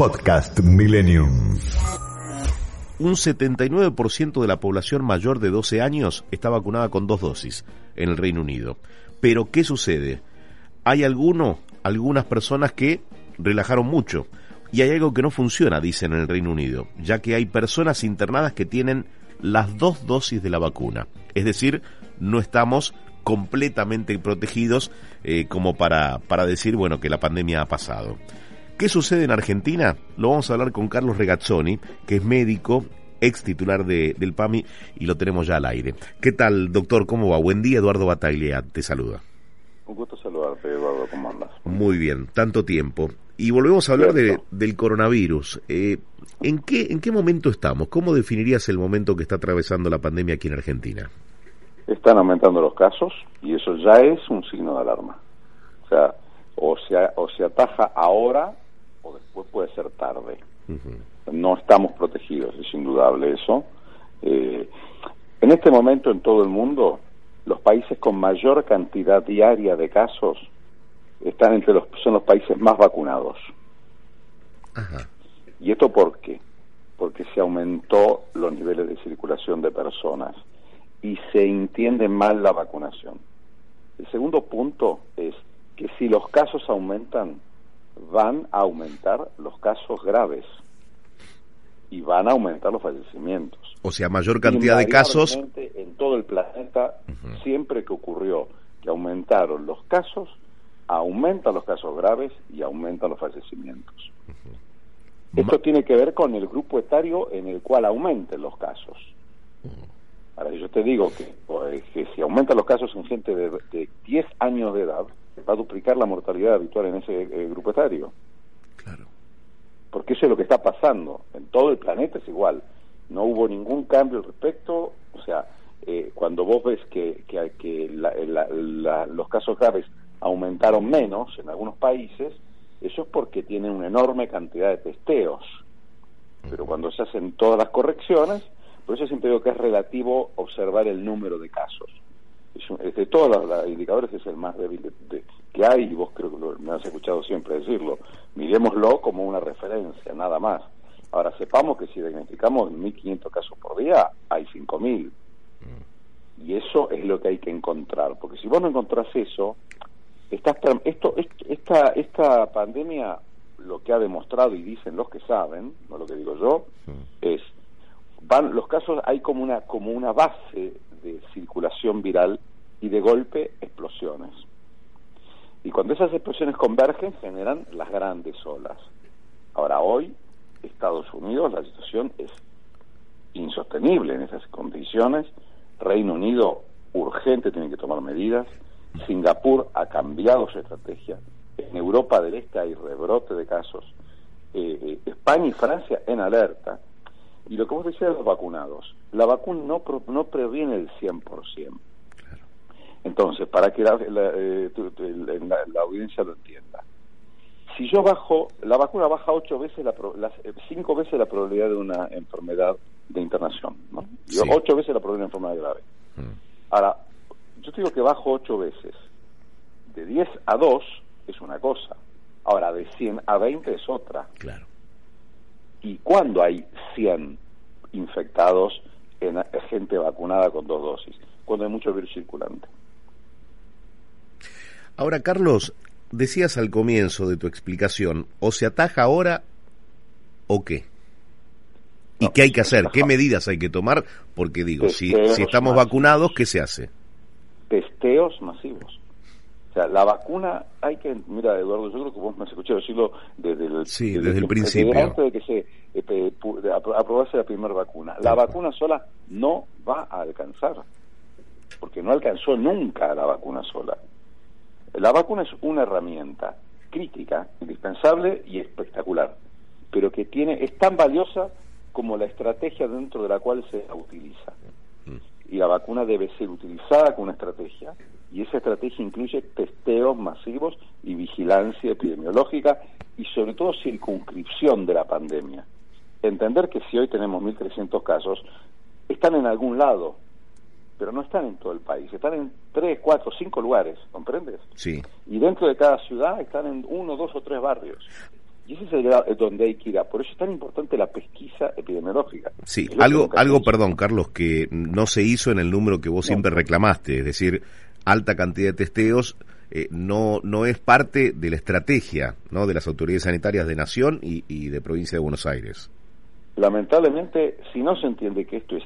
Podcast Millennium. Un 79% de la población mayor de 12 años está vacunada con dos dosis en el Reino Unido. Pero, ¿qué sucede? Hay alguno, algunas personas que relajaron mucho. Y hay algo que no funciona, dicen en el Reino Unido, ya que hay personas internadas que tienen las dos dosis de la vacuna. Es decir, no estamos completamente protegidos eh, como para, para decir, bueno, que la pandemia ha pasado. ¿Qué sucede en Argentina? Lo vamos a hablar con Carlos Regazzoni, que es médico, ex titular de, del PAMI, y lo tenemos ya al aire. ¿Qué tal, doctor? ¿Cómo va? Buen día, Eduardo Bataglia, te saluda. Un gusto saludarte, Eduardo, ¿cómo andas? Muy bien, tanto tiempo. Y volvemos a hablar de, del coronavirus. Eh, ¿en, qué, ¿En qué momento estamos? ¿Cómo definirías el momento que está atravesando la pandemia aquí en Argentina? Están aumentando los casos y eso ya es un signo de alarma. O sea, o se, o se ataja ahora o después puede ser tarde. No estamos protegidos, es indudable eso. Eh, en este momento en todo el mundo, los países con mayor cantidad diaria de casos están entre los son los países más vacunados. ¿Y esto por qué? Porque se aumentó los niveles de circulación de personas y se entiende mal la vacunación. El segundo punto es que si los casos aumentan, van a aumentar los casos graves y van a aumentar los fallecimientos. O sea, mayor cantidad de casos. En todo el planeta, siempre que ocurrió que aumentaron los casos, aumentan los casos graves y aumentan los fallecimientos. Esto tiene que ver con el grupo etario en el cual aumenten los casos. Ahora, yo te digo que, pues, que si aumentan los casos en gente de, de 10 años de edad, va a duplicar la mortalidad habitual en ese eh, grupo etario. Claro. Porque eso es lo que está pasando. En todo el planeta es igual. No hubo ningún cambio al respecto. O sea, eh, cuando vos ves que, que, que los casos graves aumentaron menos en algunos países, eso es porque tienen una enorme cantidad de testeos. Pero cuando se hacen todas las correcciones, por eso siempre digo que es relativo observar el número de casos. Es de todos los, indicadores es el más débil de, que hay, y vos creo que me has escuchado siempre decirlo. Miremoslo como una referencia, nada más. Ahora, sepamos que si diagnosticamos 1.500 casos por día, hay 5.000. Y eso es lo que hay que encontrar, porque si vos no encontrás eso, estás, esto, esta, esta pandemia lo que ha demostrado, y dicen los que saben, no lo que digo yo, es, van los casos, hay como una, como una base de circulación viral y de golpe explosiones. Y cuando esas explosiones convergen generan las grandes olas. Ahora hoy, Estados Unidos, la situación es insostenible en esas condiciones. Reino Unido urgente tiene que tomar medidas. Singapur ha cambiado su estrategia. En Europa del Este hay rebrote de casos. Eh, eh, España y Francia en alerta. Y lo que vos decías de los vacunados, la vacuna no, no previene el 100%. Entonces, para que eh, la, la, audiencia lo entienda, si yo bajo, la vacuna baja ocho veces, la, eh, cinco veces la probabilidad de una enfermedad de internación, ¿no? Ocho veces la probabilidad de una enfermedad grave. Mm. Ahora, yo te digo que bajo ocho veces. De 10 a 2 es una cosa. Ahora, de 100 a 20 es otra. Claro. ¿Y cuándo hay 100 infectados en gente vacunada con dos dosis? Cuando hay mucho virus circulante. Ahora, Carlos, decías al comienzo de tu explicación, o se ataja ahora o qué. ¿Y qué hay que hacer? ¿Qué medidas hay que tomar? Porque digo, si, si estamos vacunados, ¿qué se hace? Testeos masivos. O sea, la vacuna hay que, mira, Eduardo, yo creo que vos me has escuchado decirlo desde el, sí, desde, el principio. Antes de que se eh, aprobase la primera vacuna. La vacuna sola no va a alcanzar, porque no alcanzó nunca la vacuna sola. La vacuna es una herramienta crítica, indispensable y espectacular, pero que tiene es tan valiosa como la estrategia dentro de la cual se utiliza. Y la vacuna debe ser utilizada con una estrategia, y esa estrategia incluye testeos masivos y vigilancia epidemiológica y sobre todo circunscripción de la pandemia. Entender que si hoy tenemos 1.300 casos, están en algún lado, pero no están en todo el país, están en 3, 4, 5 lugares, ¿comprendes? Sí. Y dentro de cada ciudad están en uno, dos o tres barrios. Y ese es el grado donde hay que ir. Por eso es tan importante la pesquisa epidemiológica. Sí, algo, algo, perdón, Carlos, que no se hizo en el número que vos siempre reclamaste, es decir, alta cantidad de testeos eh, no, no es parte de la estrategia ¿no? de las autoridades sanitarias de Nación y, y de Provincia de Buenos Aires. Lamentablemente, si no se entiende que esto es...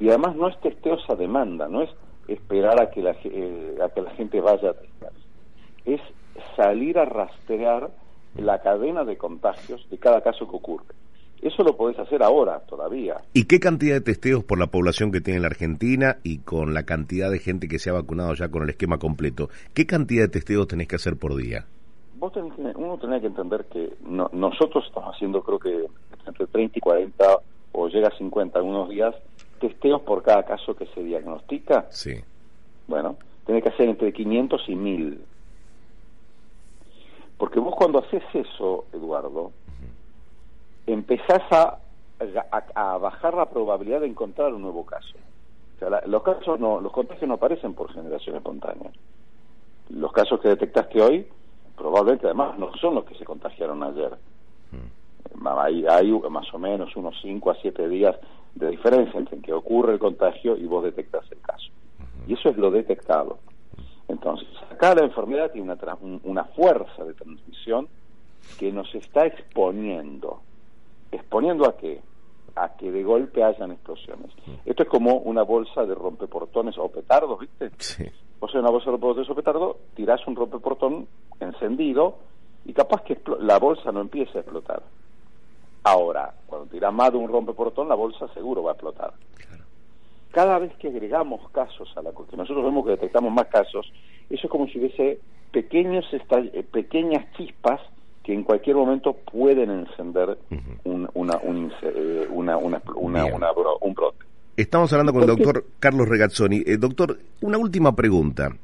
Y además no es testeos a demanda, no es esperar a que la, eh, a que la gente vaya a testar. Es salir a rastrear la cadena de contagios de cada caso que ocurre. Eso lo podés hacer ahora, todavía. ¿Y qué cantidad de testeos por la población que tiene la Argentina y con la cantidad de gente que se ha vacunado ya con el esquema completo? ¿Qué cantidad de testeos tenés que hacer por día? Vos tenés, uno tiene que entender que nosotros estamos haciendo, creo que entre 30 y 40 o llega a 50 algunos días, testeos por cada caso que se diagnostica. Sí. Bueno, tiene que hacer entre 500 y 1000 porque vos cuando haces eso, Eduardo, empezás a, a, bajar la probabilidad de encontrar un nuevo caso. O sea, los casos no, los contagios no aparecen por generación espontánea. Los casos que detectaste hoy, probablemente además no son los que se contagiaron ayer. Mm. Hay, hay más o menos unos 5 a 7 días de diferencia entre que ocurre el contagio y vos detectas el caso. Y eso es lo detectado. Entonces, acá la enfermedad tiene una, una fuerza de transmisión que nos está exponiendo. ¿Exponiendo a qué? A que de golpe hayan explosiones. Esto es como una bolsa de rompeportones o petardos, ¿viste? Sí. O sea, una bolsa de rompeportones o petardo, tirás un rompeportón encendido y capaz que la bolsa no empiece a explotar. Ahora, cuando tirás más de un rompeportón, la bolsa seguro va a explotar cada vez que agregamos casos a la que nosotros vemos que detectamos más casos, eso es como si hubiese pequeños eh, pequeñas chispas que en cualquier momento pueden encender un, una, un, eh, una, una, un brote. Estamos hablando con el doctor Carlos Regazzoni. Eh, doctor, una última pregunta.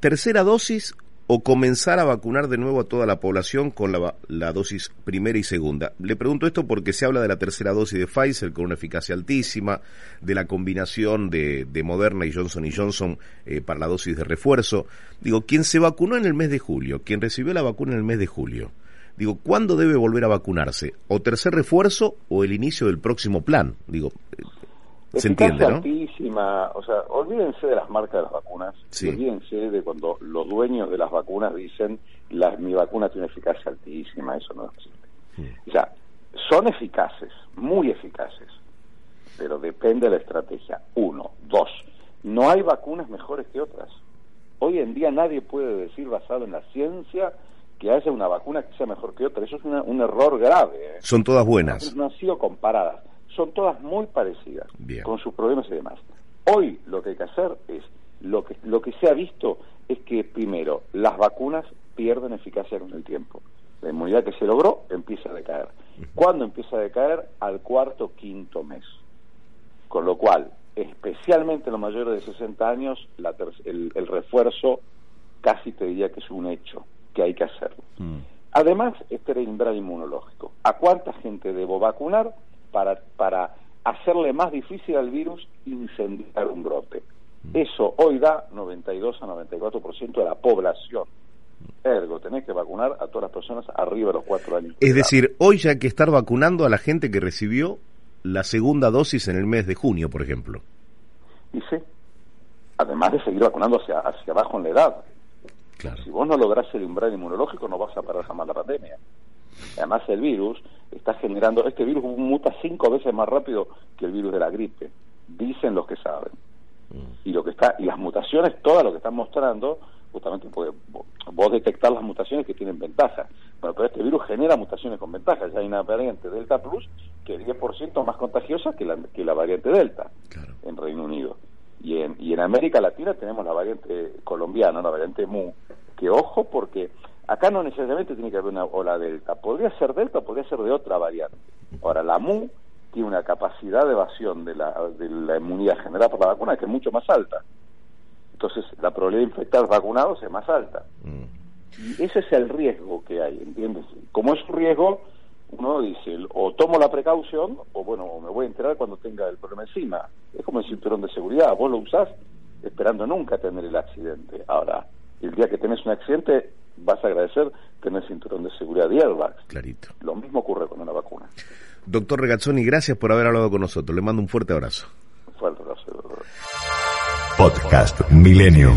¿Tercera dosis o comenzar a vacunar de nuevo a toda la población con la, dosis primera y segunda. Le pregunto esto porque se habla de la tercera dosis de Pfizer con una eficacia altísima, de la combinación de, Moderna y Johnson y Johnson eh, para la dosis de refuerzo. Digo, quien se vacunó en el mes de julio, quien recibió la vacuna en el mes de julio, digo, ¿cuándo debe volver a vacunarse? ¿O tercer refuerzo o el inicio del próximo plan? Digo, se entiende, ¿no? altísima, o sea, olvídense de las marcas de las vacunas, olvídense de cuando los dueños de las vacunas dicen la, mi vacuna tiene eficacia altísima, eso no existe. O sea, son eficaces, muy eficaces, pero depende de la estrategia. Uno, dos, no hay vacunas mejores que otras. Hoy en día nadie puede decir, basado en la ciencia, que haya una vacuna que sea mejor que otra. Eso es un error grave. ¿eh? Son todas buenas. No han sido comparadas son todas muy parecidas, con sus problemas y demás. Hoy lo que hay que hacer es, lo que, lo que se ha visto es que primero, las vacunas pierden eficacia con el tiempo. La inmunidad que se logró empieza a decaer. ¿Cuándo empieza a decaer? Al cuarto, quinto mes. Con lo cual, especialmente en los mayores de 60 años, el, refuerzo casi te diría que es un hecho, que hay que hacerlo. Mm. Además, este era el umbral inmunológico. ¿A cuánta gente debo vacunar? para, para hacerle más difícil al virus incendiar un brote. Eso hoy da 92 a 94% de la población. Ergo, tenés que vacunar a todas las personas arriba de los cuatro años. Es decir, hoy ya hay que estar vacunando a la gente que recibió la segunda dosis en el mes de junio, por ejemplo. Y sí, además de seguir vacunando hacia, hacia abajo en la edad. Si vos no lográs el umbral inmunológico, no vas a parar jamás la pandemia. Además, el virus está generando, este virus muta cinco veces más rápido que el virus de la gripe, dicen los que saben. Mm. Y lo que está y las mutaciones, todas lo que están mostrando, justamente puede vos detectar las mutaciones que tienen ventaja. Bueno, pero este virus genera mutaciones con ventaja. Ya hay una variante Delta Plus que es 10% más contagiosa que la, que la variante Delta en Reino Unido. Y en, y en América Latina tenemos la variante colombiana, la variante MU, que ojo porque Acá no necesariamente tiene que haber una ola delta. Podría ser delta, podría ser de otra variante. Ahora, la MU tiene una capacidad de evasión de la, de la inmunidad generada por la vacuna que es mucho más alta. Entonces, la probabilidad de infectar vacunados es más alta. Mm. Y ese es el riesgo que hay, ¿entiendes? Como es un riesgo, uno dice, o tomo la precaución, o bueno, me voy a enterar cuando tenga el problema encima. Es como el cinturón de seguridad, vos lo usás esperando nunca tener el accidente. Ahora, el día que tenés un accidente, vas a agradecer tener cinturón de seguridad de airbags. Clarito. Lo mismo ocurre con una vacuna. Doctor Regazzoni, gracias por haber hablado con nosotros. Le mando un fuerte abrazo. Un fuerte abrazo. Podcast Millennium.